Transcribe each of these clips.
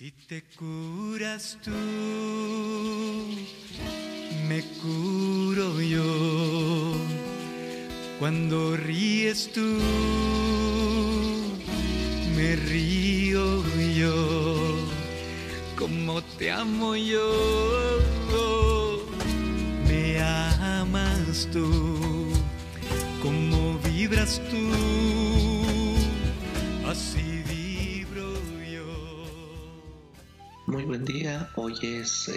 Si te curas tú, me curo yo. Cuando ríes tú, me río yo. Como te amo yo, me amas tú. Como vibras tú, Muy buen día, hoy es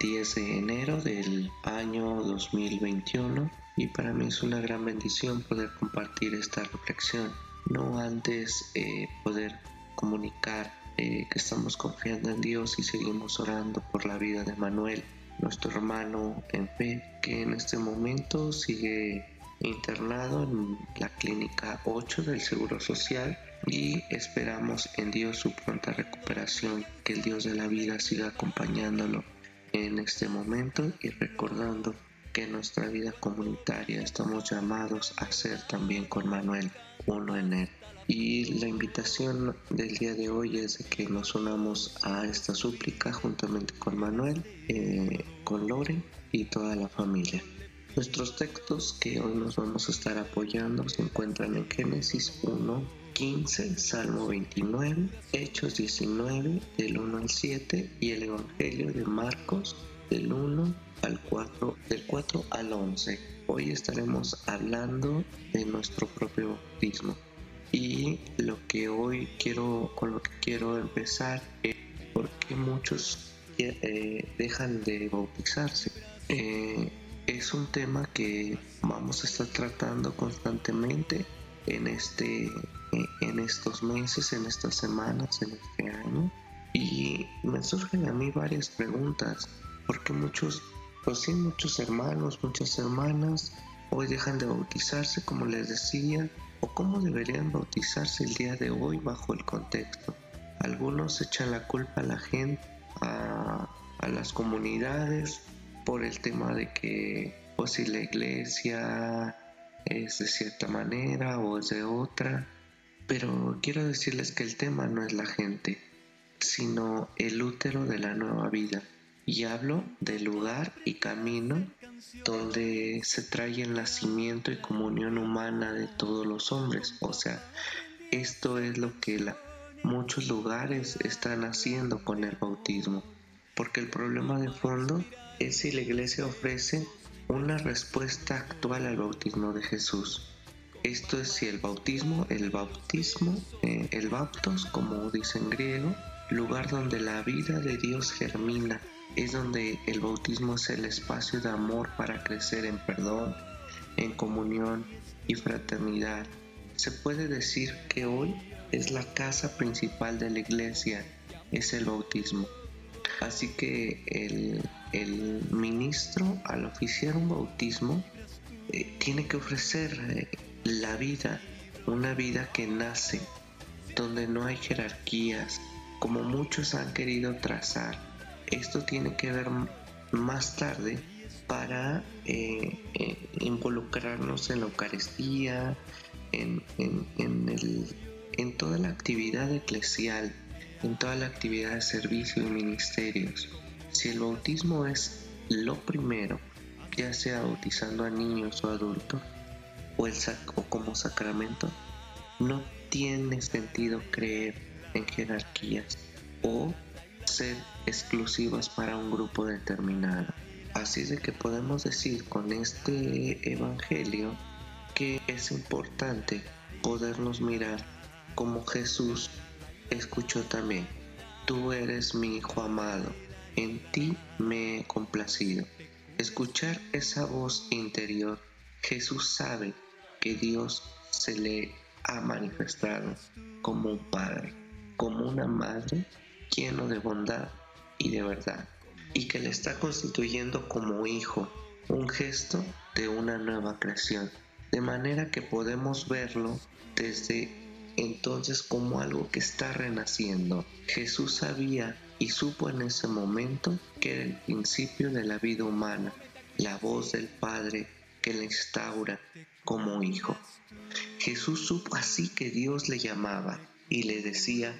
10 eh, de enero del año 2021 y para mí es una gran bendición poder compartir esta reflexión. No antes eh, poder comunicar eh, que estamos confiando en Dios y seguimos orando por la vida de Manuel, nuestro hermano en fe, que en este momento sigue internado en la clínica 8 del Seguro Social y esperamos en Dios su pronta recuperación, que el Dios de la vida siga acompañándolo en este momento y recordando que en nuestra vida comunitaria estamos llamados a ser también con Manuel uno en él. Y la invitación del día de hoy es de que nos unamos a esta súplica juntamente con Manuel, eh, con Lore y toda la familia. Nuestros textos que hoy nos vamos a estar apoyando se encuentran en Génesis 1, 15, Salmo 29, Hechos 19, del 1 al 7 y el Evangelio de Marcos del 1 al 4, del 4 al 11. Hoy estaremos hablando de nuestro propio bautismo. Y lo que hoy quiero, con lo que quiero empezar es porque muchos eh, dejan de bautizarse. Eh, es un tema que vamos a estar tratando constantemente en, este, en estos meses, en estas semanas, en este año. Y me surgen a mí varias preguntas, porque muchos, pues sí, muchos hermanos, muchas hermanas hoy dejan de bautizarse, como les decía, o cómo deberían bautizarse el día de hoy bajo el contexto. Algunos echan la culpa a la gente, a, a las comunidades, por el tema de que pues si la iglesia es de cierta manera o es de otra, pero quiero decirles que el tema no es la gente, sino el útero de la nueva vida. Y hablo del lugar y camino donde se trae el nacimiento y comunión humana de todos los hombres. O sea, esto es lo que muchos lugares están haciendo con el bautismo. Porque el problema de fondo es si la iglesia ofrece una respuesta actual al bautismo de Jesús. Esto es si el bautismo, el bautismo, eh, el baptos, como dice en griego, lugar donde la vida de Dios germina, es donde el bautismo es el espacio de amor para crecer en perdón, en comunión y fraternidad. Se puede decir que hoy es la casa principal de la iglesia, es el bautismo. Así que el, ministro al oficiar un bautismo eh, tiene que ofrecer eh, la vida, una vida que nace, donde no hay jerarquías, como muchos han querido trazar. Esto tiene que ver más tarde para eh, involucrarnos en la Eucaristía, en, en toda la actividad eclesial en toda la actividad de servicio y ministerios. Si el bautismo es lo primero, ya sea bautizando a niños o adultos, o, el o como sacramento, no tiene sentido creer en jerarquías o ser exclusivas para un grupo determinado. Así de que podemos decir con este evangelio que es importante podernos mirar como Jesús escuchó también, Tú eres mi Hijo amado, en ti me he complacido. Escuchar esa voz interior, Jesús sabe que Dios se le ha manifestado como un Padre, como una Madre lleno de bondad y de verdad, y que le está constituyendo como hijo, un gesto de una nueva creación, de manera que podemos verlo desde entonces como algo que está renaciendo. Jesús sabía y supo en ese momento que era el principio de la vida humana, la voz del Padre que le instaura como hijo. Jesús supo así que Dios le llamaba y le decía,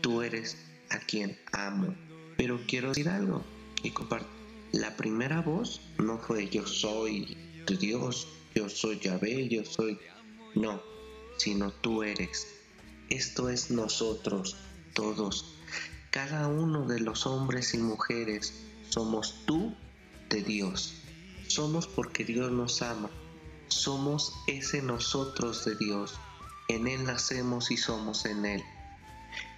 tú eres a quien amo. Pero quiero decir algo y comparto. La primera voz no fue yo soy Dios, yo soy Yahvé, yo soy... No, sino tú eres. Esto es nosotros, todos. Cada uno de los hombres y mujeres somos tú de Dios. Somos porque Dios nos ama. Somos ese nosotros de Dios. En Él nacemos y somos en Él.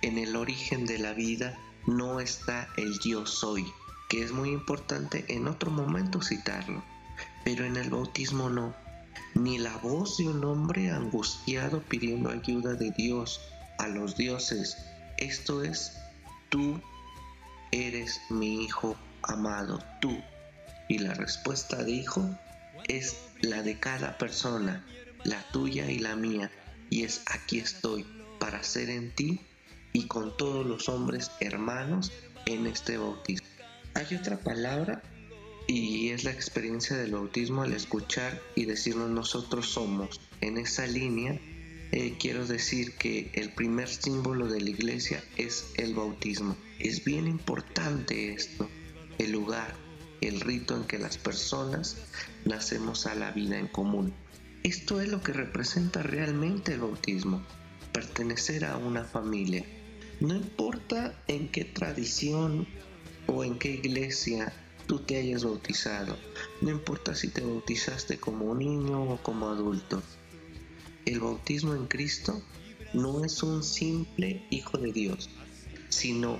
En el origen de la vida no está el yo soy, que es muy importante en otro momento citarlo, pero en el bautismo no. Ni la voz de un hombre angustiado pidiendo ayuda de Dios a los dioses. Esto es, tú eres mi hijo amado, tú. Y la respuesta de hijo es la de cada persona, la tuya y la mía, y es aquí estoy para ser en ti y con todos los hombres hermanos en este bautismo. Hay otra palabra y es la experiencia del bautismo al escuchar y decirnos nosotros somos. En esa línea eh, quiero decir que el primer símbolo de la iglesia es el bautismo. Es bien importante esto, el lugar, el rito en que las personas nacemos a la vida en común. Esto es lo que representa realmente el bautismo, pertenecer a una familia. No importa en qué tradición o en qué iglesia tú te hayas bautizado, no importa si te bautizaste como niño o como adulto. El bautismo en Cristo no es un simple hijo de Dios, sino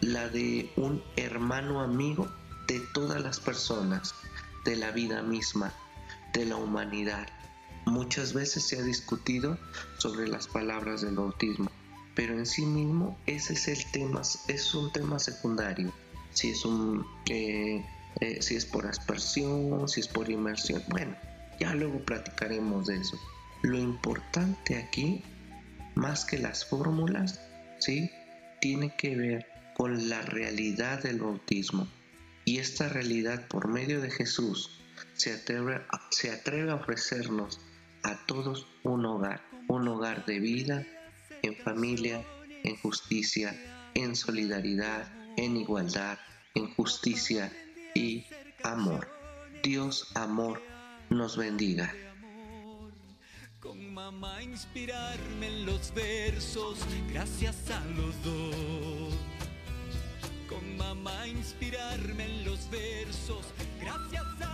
la de un hermano amigo de todas las personas, de la vida misma, de la humanidad. Muchas veces se ha discutido sobre las palabras del bautismo, pero en sí mismo ese es el tema, es un tema secundario. Si es un, eh, eh, si es por aspersión, si es por inmersión, bueno, ya luego platicaremos de eso. Lo importante aquí, más que las fórmulas, sí, tiene que ver con la realidad del bautismo. Y esta realidad por medio de Jesús se atreve, se atreve a ofrecernos a todos un hogar, un hogar de vida, en familia, en justicia, en solidaridad, en igualdad, en justicia y amor. Dios amor nos bendiga. Con mamá inspirarme en los versos, gracias a los dos. Mamá inspirarme en los versos, gracias a